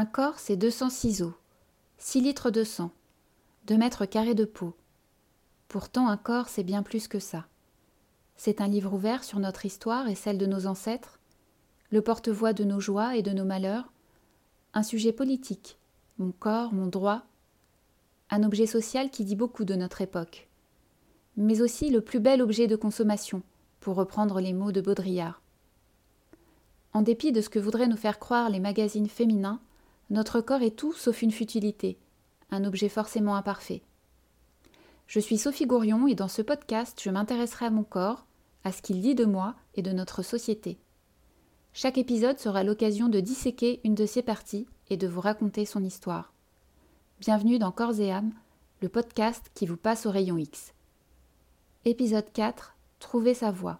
Un corps, c'est 200 ciseaux, 6 litres de sang, 2 mètres carrés de peau. Pourtant, un corps, c'est bien plus que ça. C'est un livre ouvert sur notre histoire et celle de nos ancêtres, le porte-voix de nos joies et de nos malheurs, un sujet politique, mon corps, mon droit, un objet social qui dit beaucoup de notre époque, mais aussi le plus bel objet de consommation, pour reprendre les mots de Baudrillard. En dépit de ce que voudraient nous faire croire les magazines féminins, notre corps est tout sauf une futilité, un objet forcément imparfait. Je suis Sophie Gourion et dans ce podcast, je m'intéresserai à mon corps, à ce qu'il dit de moi et de notre société. Chaque épisode sera l'occasion de disséquer une de ses parties et de vous raconter son histoire. Bienvenue dans Corps et âme, le podcast qui vous passe au rayon X. Épisode 4 Trouver sa voie.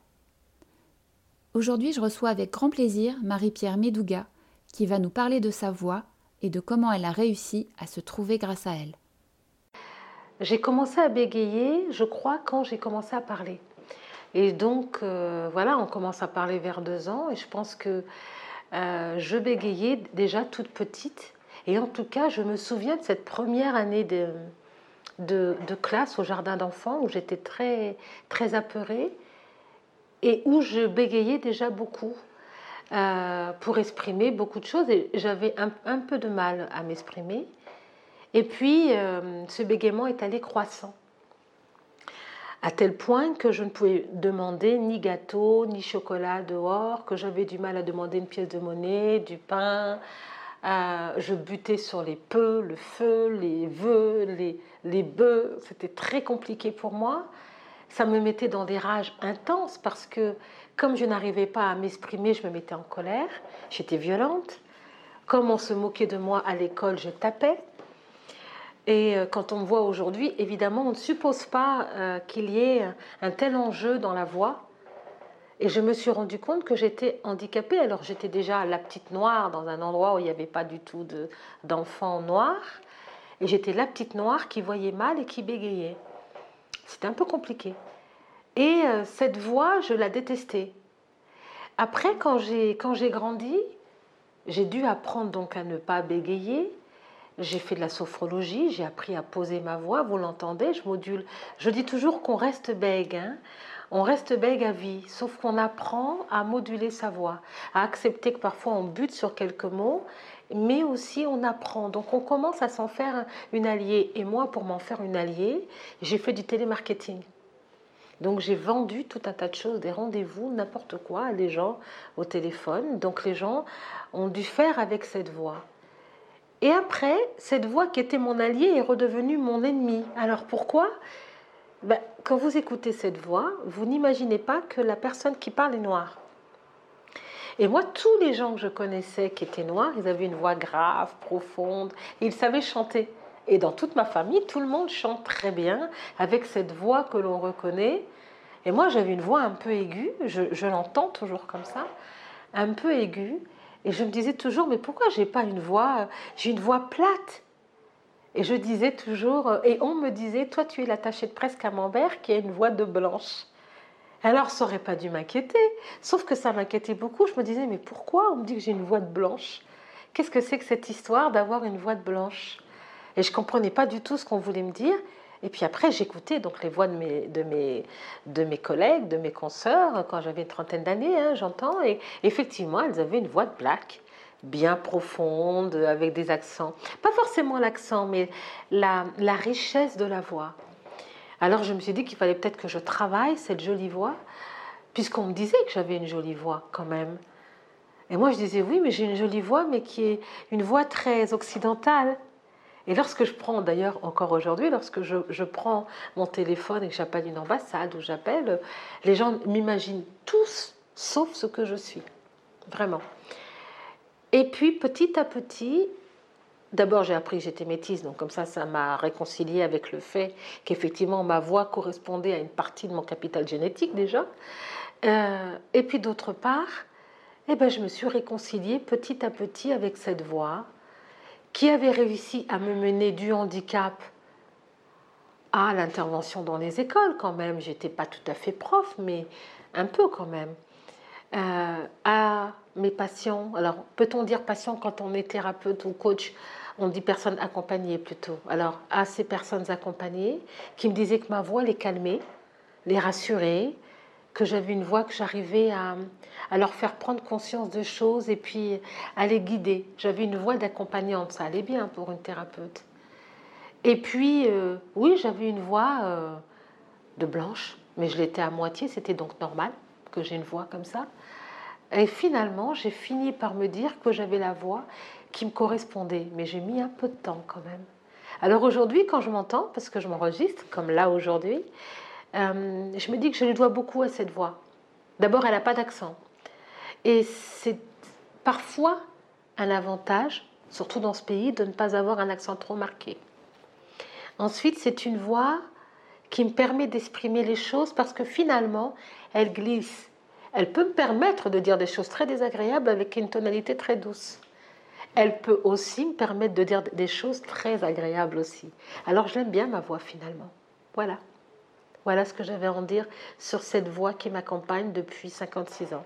Aujourd'hui, je reçois avec grand plaisir Marie-Pierre Médouga, qui va nous parler de sa voix et de comment elle a réussi à se trouver grâce à elle. J'ai commencé à bégayer, je crois, quand j'ai commencé à parler. Et donc, euh, voilà, on commence à parler vers deux ans et je pense que euh, je bégayais déjà toute petite. Et en tout cas, je me souviens de cette première année de, de, classe au jardin d'enfants où j'étais très, très apeurée et où je bégayais déjà beaucoup euh, pour exprimer beaucoup de choses et j'avais un, peu de mal à m'exprimer. Et puis, ce bégaiement est allé croissant à tel point que je ne pouvais demander ni gâteau, ni chocolat dehors, que j'avais du mal à demander une pièce de monnaie, du pain. Euh, je butais sur les peu, le feu, les vœux, les, les bœufs. C'était très compliqué pour moi. Ça me mettait dans des rages intenses parce que comme je n'arrivais pas à m'exprimer, je me mettais en colère. J'étais violente. Comme on se moquait de moi à l'école, je tapais. Et euh, quand on me voit aujourd'hui, évidemment, on ne suppose pas euh, qu'il y ait un tel enjeu dans la voix. Et je me suis rendu compte que j'étais handicapée. Alors j'étais déjà la petite noire dans un endroit où il n'y avait pas du tout d'enfants noirs. Et j'étais la petite noire qui voyait mal et qui bégayait. C'était un peu compliqué. Et euh, cette voix, je la détestais. Après, quand j'ai grandi, j'ai dû apprendre donc à ne pas bégayer, j'ai fait de la sophrologie, j'ai appris à poser ma voix, vous l'entendez, je module. Je dis toujours qu'on reste bègue, hein. on reste bègue à vie, sauf qu'on apprend à moduler sa voix, à accepter que parfois on bute sur quelques mots, mais aussi on apprend. Donc on commence à s'en faire une alliée. Et moi, pour m'en faire une alliée, j'ai fait du télémarketing. Donc j'ai vendu tout un tas de choses, des rendez-vous, n'importe quoi à des gens au téléphone. Donc les gens ont dû faire avec cette voix. Et après, cette voix qui était mon allié est redevenue mon ennemi. Alors pourquoi? Ben, Quand vous écoutez cette voix, vous n'imaginez pas que la personne qui parle est noire. Et moi, tous les gens que je connaissais qui étaient noirs, ils avaient une voix grave, profonde, et ils savaient chanter. Et dans toute ma famille, tout le monde chante très bien, avec cette voix que l'on reconnaît. Et moi, j'avais une voix un peu aiguë, je, l'entends toujours comme ça, un peu aiguë. Et je me disais toujours, mais pourquoi j'ai pas une voix, j'ai une voix plate? Et je disais toujours, et on me disait, toi tu es l'attaché de presse camembert qui a une voix de blanche. Alors ça aurait pas dû m'inquiéter, sauf que ça m'inquiétait beaucoup. Je me disais, mais pourquoi on me dit que j'ai une voix de blanche? Qu'est-ce que c'est que cette histoire d'avoir une voix de blanche? Et je comprenais pas du tout ce qu'on voulait me dire. Et puis après, j'écoutais donc les voix de mes, de, mes, de mes collègues, de mes consoeurs, quand j'avais une trentaine d'années, hein, j'entends. Et effectivement, elles avaient une voix de black, bien profonde, avec des accents. Pas forcément l'accent, mais la, la richesse de la voix. Alors je me suis dit qu'il fallait peut-être que je travaille cette jolie voix, puisqu'on me disait que j'avais une jolie voix quand même. Et moi je disais oui, mais j'ai une jolie voix, mais qui est une voix très occidentale. Et lorsque je prends, d'ailleurs encore aujourd'hui, lorsque je, prends mon téléphone et que j'appelle une ambassade ou j'appelle, les gens m'imaginent tous sauf ce que je suis. Vraiment. Et puis petit à petit, d'abord j'ai appris que j'étais métisse, donc comme ça, ça m'a réconcilié avec le fait qu'effectivement ma voix correspondait à une partie de mon capital génétique déjà. Euh, et puis d'autre part, eh ben, je me suis réconciliée petit à petit avec cette voix qui avait réussi à me mener du handicap à l'intervention dans les écoles quand même? J'étais pas tout à fait prof, mais un peu quand même. Euh, à mes patients, alors peut-on dire patient quand on est thérapeute ou coach? On dit personnes accompagnées plutôt. Alors, à ces personnes accompagnées qui me disaient que ma voix les calmait, les rassurait, que j'avais une voix que j'arrivais à, leur faire prendre conscience de choses et puis à les guider. J'avais une voix d'accompagnante, ça allait bien pour une thérapeute. Et puis, euh, oui, j'avais une voix euh, de blanche, mais je l'étais à moitié, c'était donc normal que j'ai une voix comme ça. Et finalement, j'ai fini par me dire que j'avais la voix qui me correspondait, mais j'ai mis un peu de temps quand même. Alors aujourd'hui, quand je m'entends, parce que je m'enregistre, comme là aujourd'hui, euh, je me dis que je lui dois beaucoup à cette voix. D'abord, elle n'a pas d'accent. Et c'est parfois un avantage, surtout dans ce pays, de ne pas avoir un accent trop marqué. Ensuite, c'est une voix qui me permet d'exprimer les choses parce que finalement, elle glisse. Elle peut me permettre de dire des choses très désagréables avec une tonalité très douce elle peut aussi me permettre de dire des choses très agréables aussi. Alors j'aime bien ma voix finalement. Voilà. Voilà ce que j'avais à en dire sur cette voix qui m'accompagne depuis 56 ans.